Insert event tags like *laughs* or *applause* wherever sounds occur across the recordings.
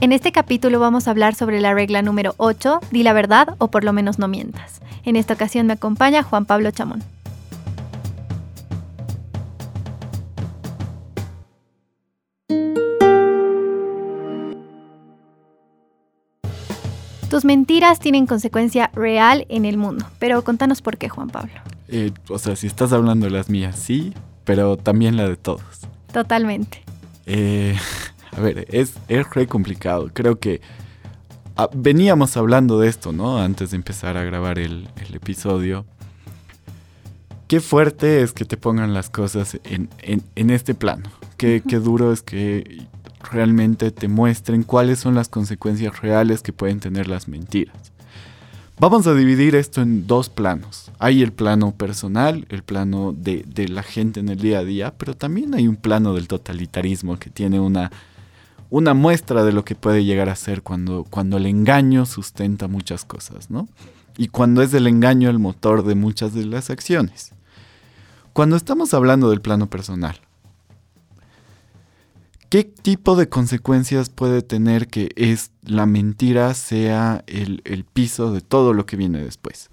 En este capítulo vamos a hablar sobre la regla número 8, di la verdad o por lo menos no mientas. En esta ocasión me acompaña Juan Pablo Chamón. Tus mentiras tienen consecuencia real en el mundo, pero contanos por qué, Juan Pablo. Eh, o sea, si estás hablando de las mías, sí, pero también la de todos. Totalmente. Eh, *laughs* a ver, es, es re complicado. Creo que ah, veníamos hablando de esto, ¿no? Antes de empezar a grabar el, el episodio. Qué fuerte es que te pongan las cosas en, en, en este plano. Qué, qué duro es que realmente te muestren cuáles son las consecuencias reales que pueden tener las mentiras. Vamos a dividir esto en dos planos. Hay el plano personal, el plano de, de, la gente en el día a día, pero también hay un plano del totalitarismo que tiene una, una muestra de lo que puede llegar a ser cuando, cuando el engaño sustenta muchas cosas, ¿no? Y cuando es el engaño el motor de muchas de las acciones. Cuando estamos hablando del plano personal, ¿Qué tipo de consecuencias puede tener que es la mentira sea el, el, piso de todo lo que viene después?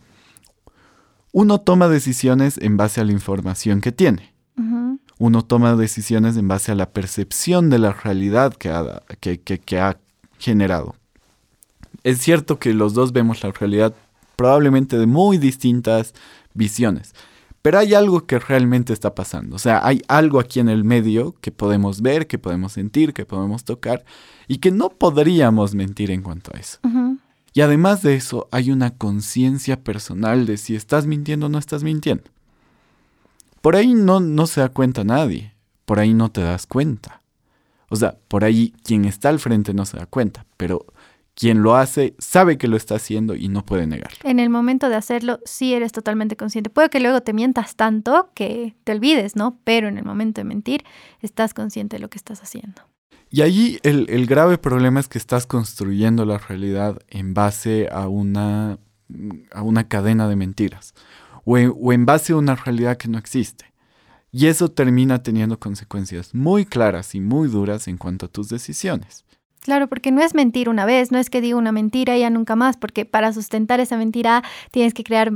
Uno toma decisiones en base a la información que tiene. Uno toma decisiones en base a la percepción de la realidad que ha, que, que, que ha generado. Es cierto que los dos vemos la realidad probablemente de muy distintas visiones. Pero hay algo que realmente está pasando. O sea, hay algo aquí en el medio que podemos ver, que podemos sentir, que podemos tocar y que no podríamos mentir en cuanto a eso. Uh -huh. Y además de eso, hay una conciencia personal de si estás mintiendo o no estás mintiendo. Por ahí no, no se da cuenta nadie. Por ahí no te das cuenta. O sea, por ahí quien está al frente no se da cuenta. Pero quien lo hace sabe que lo está haciendo y no puede negarlo. En el momento de hacerlo, sí eres totalmente consciente. Puede que luego te mientas tanto que te olvides, ¿no? Pero en el momento de mentir, estás consciente de lo que estás haciendo. Y allí el, el grave problema es que estás construyendo la realidad en base a una, a una cadena de mentiras o en, o en base a una realidad que no existe. Y eso termina teniendo consecuencias muy claras y muy duras en cuanto a tus decisiones. Claro, porque no es mentir una vez, no es que diga una mentira y ya nunca más, porque para sustentar esa mentira tienes que crear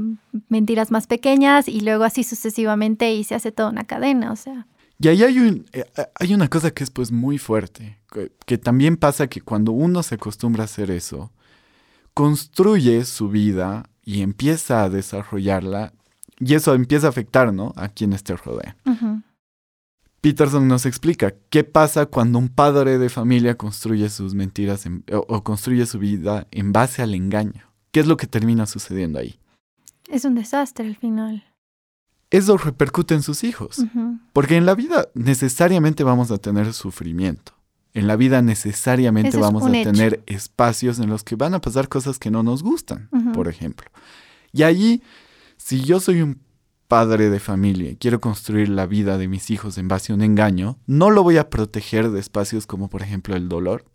mentiras más pequeñas y luego así sucesivamente y se hace toda una cadena, o sea. Y ahí hay, un, eh, hay una cosa que es pues muy fuerte, que, que también pasa que cuando uno se acostumbra a hacer eso, construye su vida y empieza a desarrollarla y eso empieza a afectar, ¿no? A quienes te rodean. Uh -huh. Peterson nos explica qué pasa cuando un padre de familia construye sus mentiras en, o, o, construye su vida en base al engaño. ¿Qué es lo que termina sucediendo ahí? Es un desastre al final. Eso repercute en sus hijos. Uh -huh. Porque en la vida necesariamente vamos a tener sufrimiento. En la vida necesariamente Eso vamos a hecho. tener espacios en los que van a pasar cosas que no nos gustan, uh -huh. por ejemplo. Y allí, si yo soy un padre de familia y quiero construir la vida de mis hijos en base a un engaño, no lo voy a proteger de espacios como por ejemplo el dolor.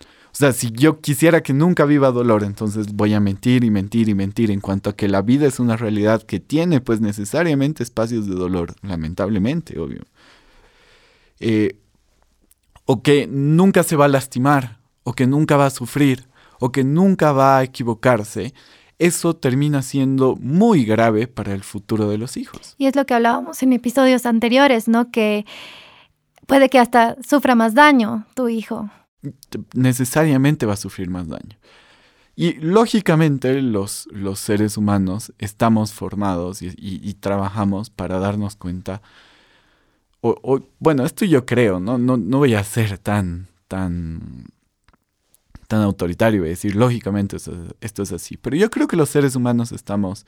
O sea, si yo quisiera que nunca viva dolor, entonces voy a mentir y mentir y mentir en cuanto a que la vida es una realidad que tiene pues necesariamente espacios de dolor, lamentablemente, obvio. Eh, o que nunca se va a lastimar, o que nunca va a sufrir, o que nunca va a equivocarse eso termina siendo muy grave para el futuro de los hijos. Y es lo que hablábamos en episodios anteriores, ¿no? Que puede que hasta sufra más daño tu hijo. Necesariamente va a sufrir más daño. Y lógicamente los, los seres humanos estamos formados y, y, y trabajamos para darnos cuenta, o, o, bueno, esto yo creo, ¿no? No, no voy a ser tan, tan tan autoritario y decir, lógicamente esto, esto, es así. Pero yo creo que los seres humanos estamos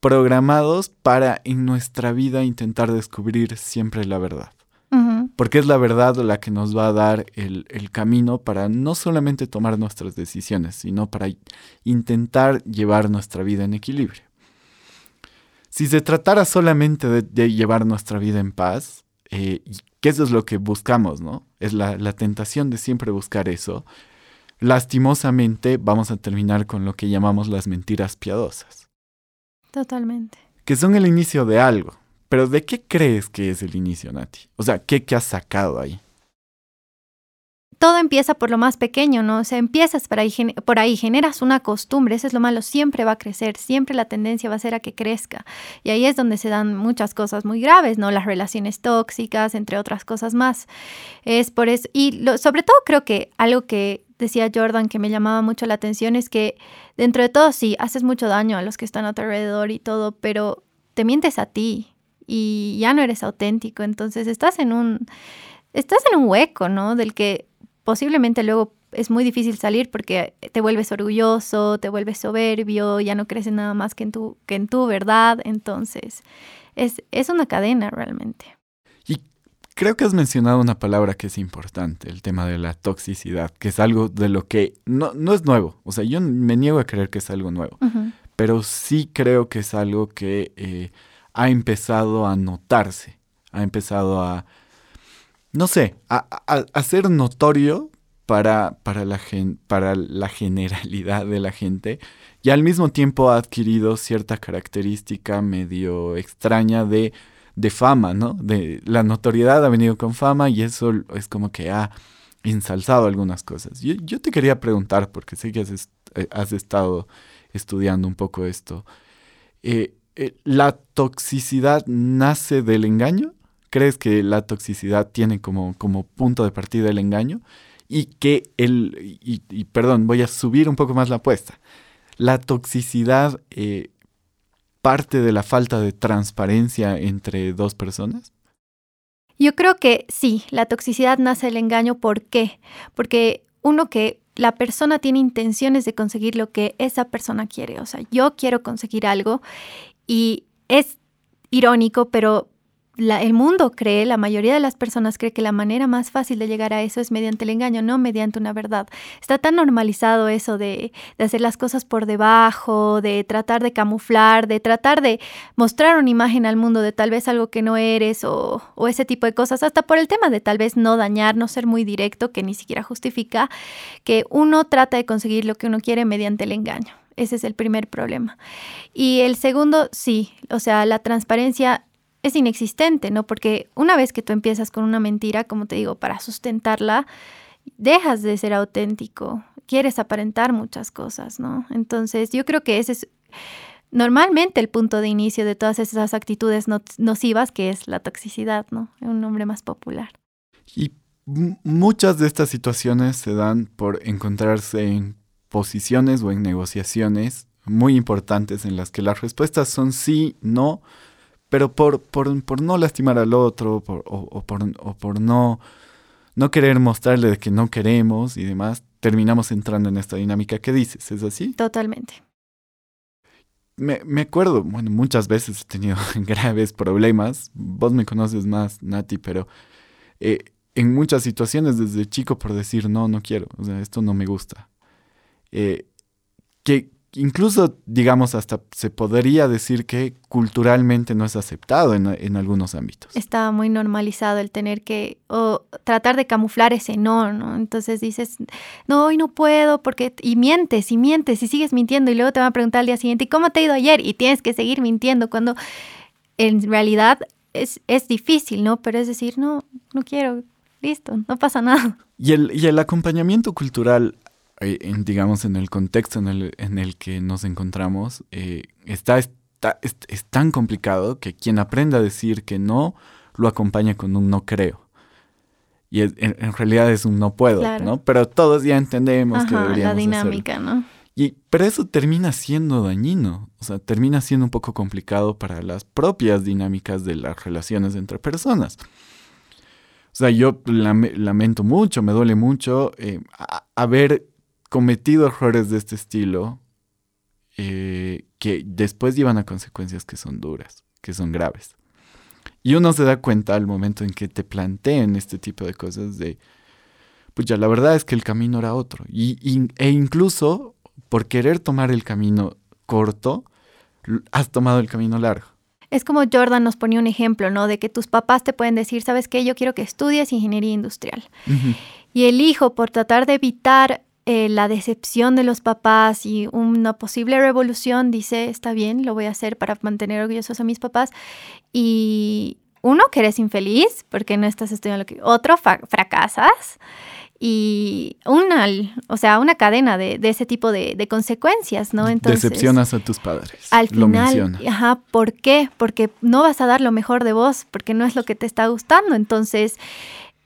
programados para en nuestra vida intentar descubrir siempre la verdad. Uh -huh. Porque es la verdad la que nos va a dar el, el, camino para no solamente tomar nuestras decisiones, sino para intentar llevar nuestra vida en equilibrio. Si se tratara solamente de, de llevar nuestra vida en paz, eh, que eso es lo que buscamos, ¿no? Es la, la tentación de siempre buscar eso lastimosamente vamos a terminar con lo que llamamos las mentiras piadosas. Totalmente. Que son el inicio de algo. Pero ¿de qué crees que es el inicio, Nati? O sea, ¿qué, qué has sacado ahí? todo empieza por lo más pequeño, ¿no? O sea, empiezas por ahí, por ahí, generas una costumbre, eso es lo malo, siempre va a crecer, siempre la tendencia va a ser a que crezca. Y ahí es donde se dan muchas cosas muy graves, ¿no? Las relaciones tóxicas, entre otras cosas más. Es por eso, y sobre todo creo que algo que decía Jordan que me llamaba mucho la atención es que dentro de todo sí, haces mucho daño a los que están a tu alrededor y todo, pero te mientes a ti y ya no eres auténtico, entonces estás en un estás en un hueco, ¿no? Del que posiblemente luego es muy difícil salir porque te vuelves orgulloso, te vuelves soberbio, ya no crees en nada más que en tu, que en tu verdad, entonces es, es una cadena realmente. Y creo que has mencionado una palabra que es importante, el tema de la toxicidad, que es algo de lo que no, no es nuevo, o sea, yo me niego a creer que es algo nuevo, pero sí creo que es algo que eh, ha empezado a notarse, ha empezado a no sé, a, ser notorio para, para, la para la generalidad de la gente y al mismo tiempo ha adquirido cierta característica medio extraña de, de fama, ¿no? De, la notoriedad ha venido con fama y eso es como que ha ensalzado algunas cosas. Yo, te quería preguntar, porque sé que has, eh, has estado estudiando un poco esto, eh, eh, ¿la toxicidad nace del engaño? crees que la toxicidad tiene como, como punto de partida el engaño y que el, y, perdón, voy a subir un poco más la apuesta. La toxicidad parte de la falta de transparencia entre dos personas. Yo creo que sí, la toxicidad nace del engaño. ¿Por qué? Porque uno que la persona tiene intenciones de conseguir lo que esa persona quiere. O sea, yo quiero conseguir algo y es irónico, pero el mundo cree, la mayoría de las personas cree que la manera más fácil de llegar a eso es mediante el engaño, no mediante una verdad. Está tan normalizado eso de, hacer las cosas por debajo, de tratar de camuflar, de tratar de mostrar una imagen al mundo de tal vez algo que no eres o, o ese tipo de cosas, hasta por el tema de tal vez no dañar, no ser muy directo, que ni siquiera justifica que uno trata de conseguir lo que uno quiere mediante el engaño. Ese es el primer problema. Y el segundo, sí, o sea, la transparencia es inexistente, ¿no? Porque una vez que tú empiezas con una mentira, como te digo, para sustentarla, dejas de ser auténtico, quieres aparentar muchas cosas, ¿no? Entonces, yo creo que ese es normalmente el punto de inicio de todas esas actitudes nocivas, que es la toxicidad, ¿no? Un nombre más popular. Y muchas de estas situaciones se dan por encontrarse en posiciones o en negociaciones muy importantes en las que las respuestas son sí, no, pero por, por, no lastimar al otro o, por, no, no querer mostrarle de que no queremos y demás, terminamos entrando en esta dinámica que dices, ¿es así? Totalmente. Me, me acuerdo, bueno, muchas veces he tenido *laughs* graves problemas, vos me conoces más, Nati, pero eh, en muchas situaciones desde chico por decir no, no quiero, o sea, esto no me gusta. Eh, que, incluso, digamos, hasta se podría decir que culturalmente no es aceptado en, algunos ámbitos. Está muy normalizado el tener que, o tratar de camuflar ese no, ¿no? Entonces dices, no, hoy no puedo, porque, y mientes, y mientes, y sigues mintiendo, y luego te van a preguntar al día siguiente, ¿y cómo te ha ido ayer? Y tienes que seguir mintiendo, cuando en realidad es, es difícil, ¿no? Pero es decir, no, no quiero, listo, no pasa nada. Y el, y el acompañamiento cultural en, digamos, en el contexto en el, en el que nos encontramos, eh, está, está es, tan complicado que quien aprenda a decir que no, lo acompaña con un no creo. Y en, realidad es un no puedo, ¿no? Pero todos ya entendemos que deberíamos la dinámica, ¿no? Y, pero eso termina siendo dañino, o sea, termina siendo un poco complicado para las propias dinámicas de las relaciones entre personas. O sea, yo lamento mucho, me duele mucho eh, haber cometido errores de este estilo eh, que después llevan a consecuencias que son duras, que son graves. Y uno se da cuenta al momento en que te planteen este tipo de cosas de, pues ya la verdad es que el camino era otro. Y, e incluso por querer tomar el camino corto, has tomado el camino largo. Es como Jordan nos ponía un ejemplo, ¿no? De que tus papás te pueden decir, ¿sabes qué? Yo quiero que estudies ingeniería industrial. Y el hijo, por tratar de evitar eh, la decepción de los papás y una posible revolución, dice, está bien, lo voy a hacer para mantener orgullosos a mis papás. Y uno, que eres infeliz porque no estás estudiando lo que... Otro, fracasas. y una, o sea, una cadena de, ese tipo de, consecuencias, ¿no? Entonces, Decepcionas a tus padres. Al final, ajá, ¿por qué? Porque no vas a dar lo mejor de vos, porque no es lo que te está gustando. Entonces,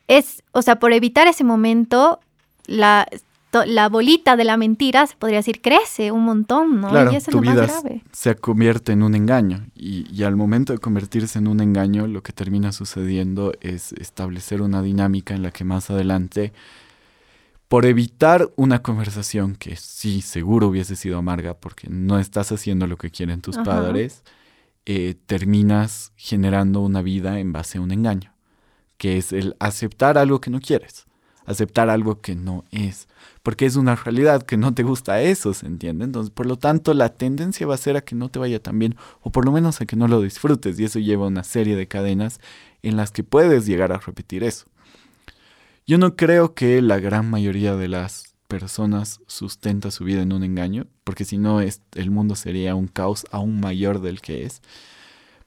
es, o sea, por evitar ese momento, la, la bolita de la mentira, se podría decir, crece un montón, ¿no? Claro, y eso tu es lo vida más grave. se convierte en un engaño. Y, y, al momento de convertirse en un engaño, lo que termina sucediendo es establecer una dinámica en la que más adelante, por evitar una conversación que sí, seguro hubiese sido amarga, porque no estás haciendo lo que quieren tus padres, eh, terminas generando una vida en base a un engaño, que es el aceptar algo que no quieres aceptar algo que no es, porque es una *laughs* realidad que no te gusta eso, ¿se entiende? Entonces, por lo tanto, la tendencia va a ser a que no te vaya tan bien, o por lo menos a que no lo disfrutes, y eso lleva una serie de cadenas en las que puedes llegar a repetir eso. Yo no creo que la gran mayoría de las personas sustenta su vida en un engaño, porque si no, el mundo sería un caos aún mayor del que es.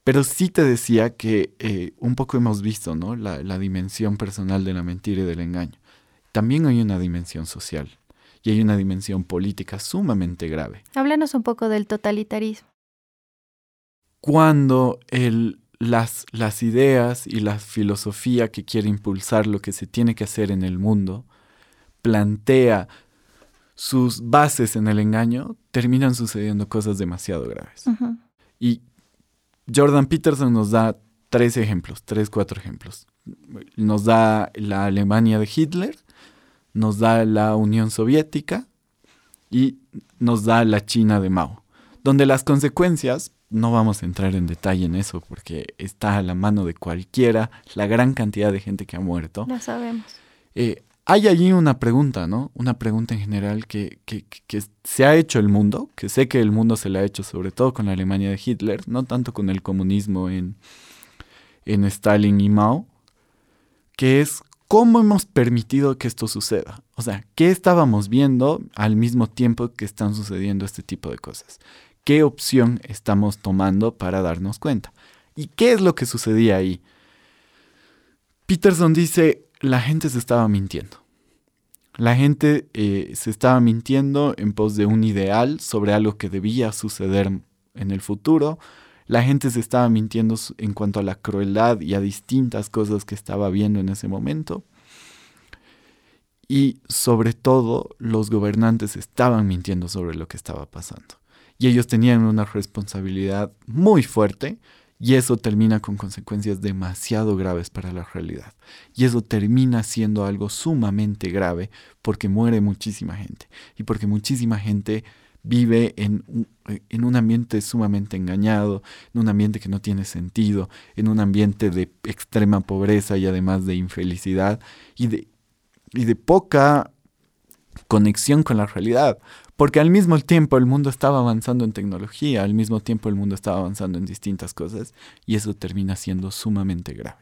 Pero sí te decía que eh, un poco hemos visto ¿no? la, dimensión personal de la mentira y del engaño también hay una dimensión social y hay una dimensión política sumamente grave. Háblanos un poco del totalitarismo. Cuando el, las, las ideas y la filosofía que quiere impulsar lo que se tiene que hacer en el mundo plantea sus bases en el engaño, terminan sucediendo cosas demasiado graves. Y Jordan Peterson nos da tres ejemplos, tres, cuatro ejemplos. Nos da la Alemania de Hitler, nos da la Unión Soviética y nos da la China de Mao, donde las consecuencias, no vamos a entrar en detalle en eso porque está a la mano de cualquiera la gran cantidad de gente que ha muerto. Lo sabemos. Eh, hay allí una pregunta, ¿no? Una pregunta en general que, que, que, se ha hecho el mundo, que sé que el mundo se la ha hecho sobre todo con la Alemania de Hitler, no tanto con el comunismo en, en Stalin y Mao, que es ¿Cómo hemos permitido que esto suceda? O sea, ¿qué estábamos viendo al mismo tiempo que están sucediendo este tipo de cosas? ¿Qué opción estamos tomando para darnos cuenta? ¿Y qué es lo que sucedía ahí? Peterson dice, la gente se estaba mintiendo. La gente eh, se estaba mintiendo en pos de un ideal sobre algo que debía suceder en el futuro, la gente se estaba mintiendo en cuanto a la crueldad y a distintas cosas que estaba viendo en ese momento. Y sobre todo los gobernantes estaban mintiendo sobre lo que estaba pasando. Y ellos tenían una responsabilidad muy fuerte y eso termina con consecuencias demasiado graves para la realidad. Y eso termina siendo algo sumamente grave porque muere muchísima gente. Y porque muchísima gente vive en un, en un ambiente sumamente engañado, en un ambiente que no tiene sentido, en un ambiente de extrema pobreza y además de infelicidad y de, y de poca conexión con la realidad. Porque al mismo tiempo el mundo estaba avanzando en tecnología, al mismo tiempo el mundo estaba avanzando en distintas cosas y eso termina siendo sumamente grave.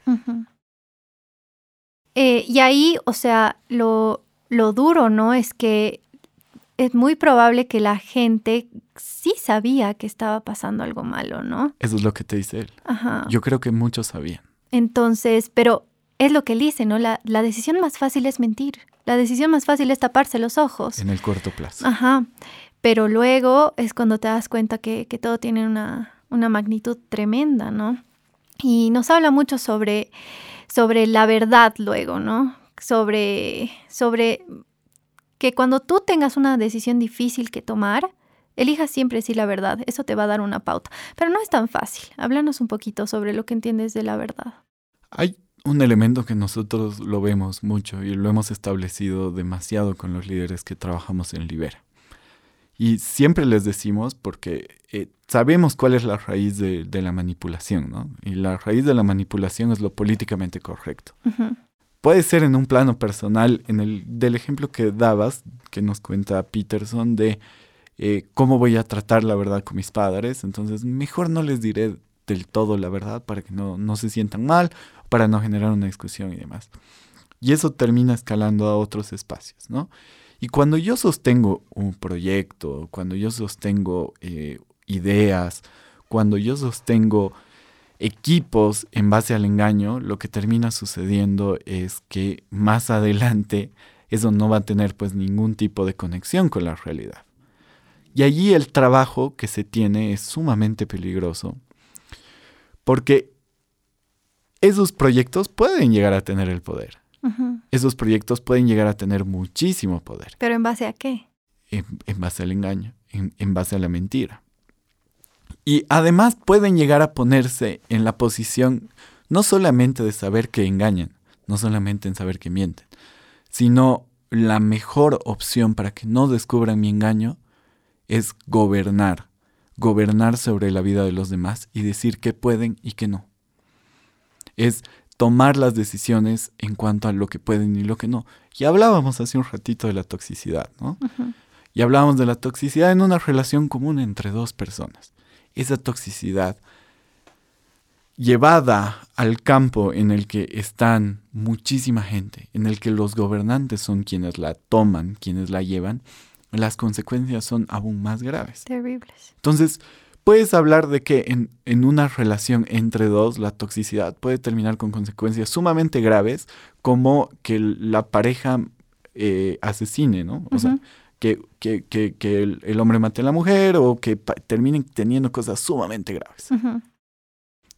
Eh, y ahí, o sea, lo, lo duro, ¿no? Es que es muy probable que la gente sí sabía que estaba pasando algo malo, ¿no? Eso es lo que te dice él. Ajá. Yo creo que muchos sabían. Entonces, pero es lo que él dice, ¿no? La, la, decisión más fácil es mentir. La decisión más fácil es taparse los ojos. En el corto plazo. Ajá. Pero luego es cuando te das cuenta que, que todo tiene una, una, magnitud tremenda, ¿no? Y nos habla mucho sobre, sobre la verdad luego, ¿no? Sobre, sobre que cuando tú tengas una decisión difícil que tomar, elijas siempre decir la verdad. Eso te va a dar una pauta. Pero no es tan fácil. Háblanos un poquito sobre lo que entiendes de la verdad. Hay un elemento que nosotros lo vemos mucho y lo hemos establecido demasiado con los líderes que trabajamos en Libera. Y siempre les decimos porque eh, sabemos cuál es la raíz de, la manipulación, ¿no? Y la raíz de la manipulación es lo políticamente correcto puede ser en un plano personal, en el del ejemplo que dabas, que nos cuenta Peterson, de eh, cómo voy a tratar la verdad con mis padres. Entonces, mejor no les diré del todo la verdad para que no, no se sientan mal, para no generar una discusión y demás. Y eso termina escalando a otros espacios, ¿no? Y cuando yo sostengo un proyecto, cuando yo sostengo eh, ideas, cuando yo sostengo equipos en base al engaño, lo que termina sucediendo es que más adelante eso no va a tener pues ningún tipo de conexión con la realidad. Y allí el trabajo que se tiene es sumamente peligroso porque esos proyectos pueden llegar a tener el poder. Esos proyectos pueden llegar a tener muchísimo poder. ¿Pero en base a qué? En, base al engaño, en base a la mentira. Y además pueden llegar a ponerse en la posición no solamente de saber que engañan, no solamente en saber que mienten, sino la mejor opción para que no descubran mi engaño es gobernar, gobernar sobre la vida de los demás y decir qué pueden y qué no. Es tomar las decisiones en cuanto a lo que pueden y lo que no. Y hablábamos hace un ratito de la toxicidad, ¿no? Y hablábamos de la toxicidad en una relación común entre dos personas. Esa toxicidad llevada al campo en el que están muchísima gente, en el que los gobernantes son quienes la toman, quienes la llevan, las consecuencias son aún más graves. Terribles. Entonces, puedes hablar de que en, una relación entre dos, la toxicidad puede terminar con consecuencias sumamente graves, como que la pareja eh, asesine, ¿no? O sea, que, el, hombre mate a la mujer o que terminen teniendo cosas sumamente graves.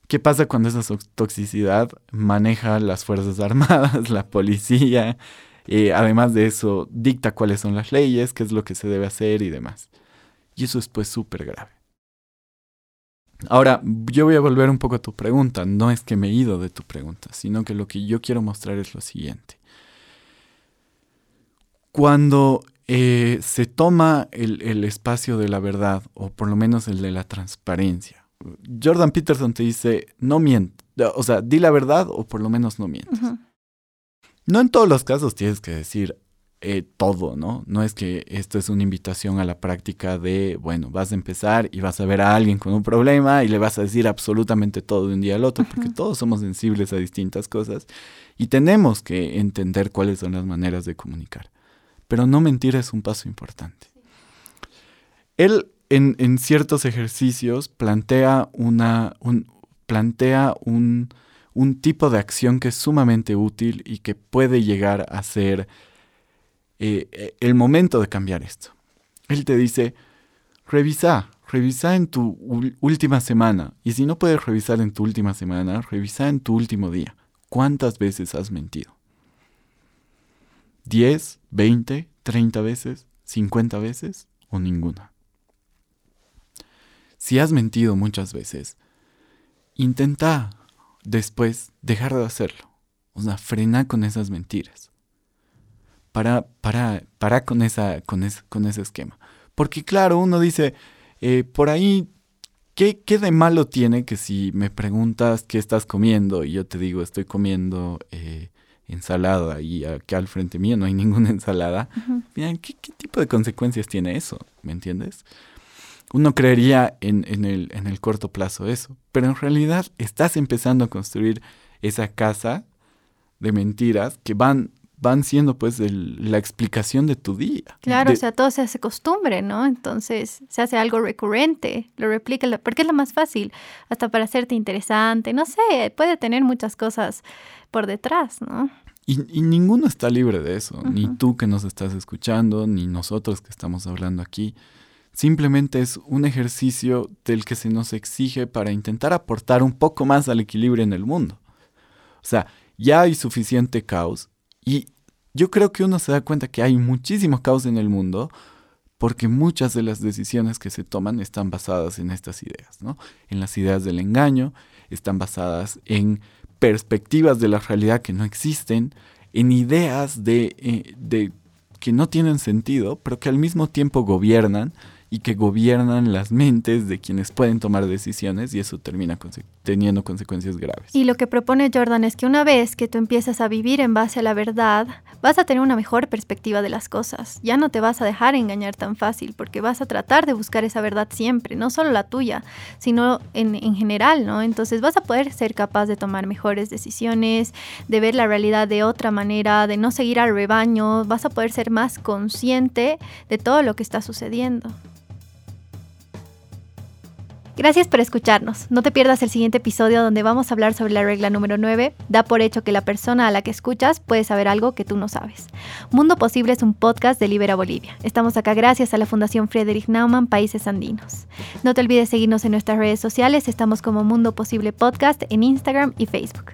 ¿Qué pasa cuando esa toxicidad maneja las Fuerzas Armadas, *laughs* la policía, eh, además de eso, dicta cuáles son las leyes, qué es lo que se debe hacer y demás. Y eso es pues súper grave. Ahora, yo voy a volver un poco a tu pregunta. No es que me he ido de tu pregunta, sino que lo que yo quiero mostrar es lo siguiente. Cuando eh, se toma el, el espacio de la verdad, o por lo menos el de la transparencia, Jordan Peterson te dice, no mientas, o sea, di la verdad o por lo menos no mientas. No en todos los casos tienes que decir eh, todo, ¿no? No es que esto es una invitación a la práctica de, bueno, vas a empezar y vas a ver a alguien con un problema y le vas a decir absolutamente todo de un día al otro, porque todos somos sensibles a distintas cosas y tenemos que entender cuáles son las maneras de comunicar. Pero no mentir es un paso importante. Él en, en ciertos ejercicios plantea una, un, plantea un, un tipo de acción que es sumamente útil y que puede llegar a ser eh, eh, el momento de cambiar esto. Él te dice, revisa, revisa en tu última semana. Y si no puedes revisar en tu última semana, revisa en tu último día. ¿Cuántas veces has mentido? ¿10, 20, 30 veces, 50 veces o ninguna? Si has mentido muchas veces, intenta después dejar de hacerlo. O sea, frena con esas mentiras. Para, para, para con, esa, con, con ese esquema. Porque claro, uno dice, eh, por ahí, ¿qué, ¿qué, de malo tiene que si me preguntas qué estás comiendo y yo te digo, estoy comiendo eh, ensalada y aquí al frente mío no hay ninguna *laughs* ensalada? ¿qué, ¿qué, tipo de consecuencias tiene eso? ¿Me entiendes? uno creería en, en, el, en el corto plazo eso, pero en realidad estás empezando a construir esa casa de mentiras que van van siendo pues la explicación de tu día. Claro, o sea, todo se hace costumbre, ¿no? Entonces se hace algo recurrente, lo replica, porque es lo más fácil, hasta para hacerte interesante, no sé, puede tener muchas cosas por detrás, ¿no? Y, y ninguno está libre de eso, ni tú que nos estás escuchando, ni nosotros que estamos hablando aquí. Simplemente es un ejercicio del que se nos exige para intentar aportar un poco más al equilibrio en el mundo. O sea, ya hay suficiente caos y yo creo que uno se da cuenta que hay muchísimo caos en el mundo porque muchas de las decisiones que se toman están basadas en estas ideas, ¿no? En las ideas del engaño, están basadas en perspectivas de la realidad que no existen, en ideas de, eh, de que no tienen sentido, pero que al mismo tiempo gobiernan y que gobiernan las mentes de quienes pueden tomar decisiones y eso termina teniendo consecuencias graves. Y lo que propone Jordan es que una vez que tú empiezas a vivir en base a la verdad, vas a tener una mejor perspectiva de las cosas. Ya no te vas a dejar engañar tan fácil porque vas a tratar de buscar esa verdad siempre, no solo la tuya, sino en, en general, ¿no? Entonces vas a poder ser capaz de tomar mejores decisiones, de ver la realidad de otra manera, de no seguir al rebaño, vas a poder ser más consciente de todo lo que está sucediendo. Gracias por escucharnos. No te pierdas el siguiente episodio donde vamos a hablar sobre la regla número 9. Da por hecho que la persona a la que escuchas puede saber algo que tú no sabes. Mundo Posible es un podcast de Libera Bolivia. Estamos acá gracias a la Fundación Friedrich Naumann Países Andinos. No te olvides seguirnos en nuestras redes sociales. Estamos como Mundo Posible Podcast en Instagram y Facebook.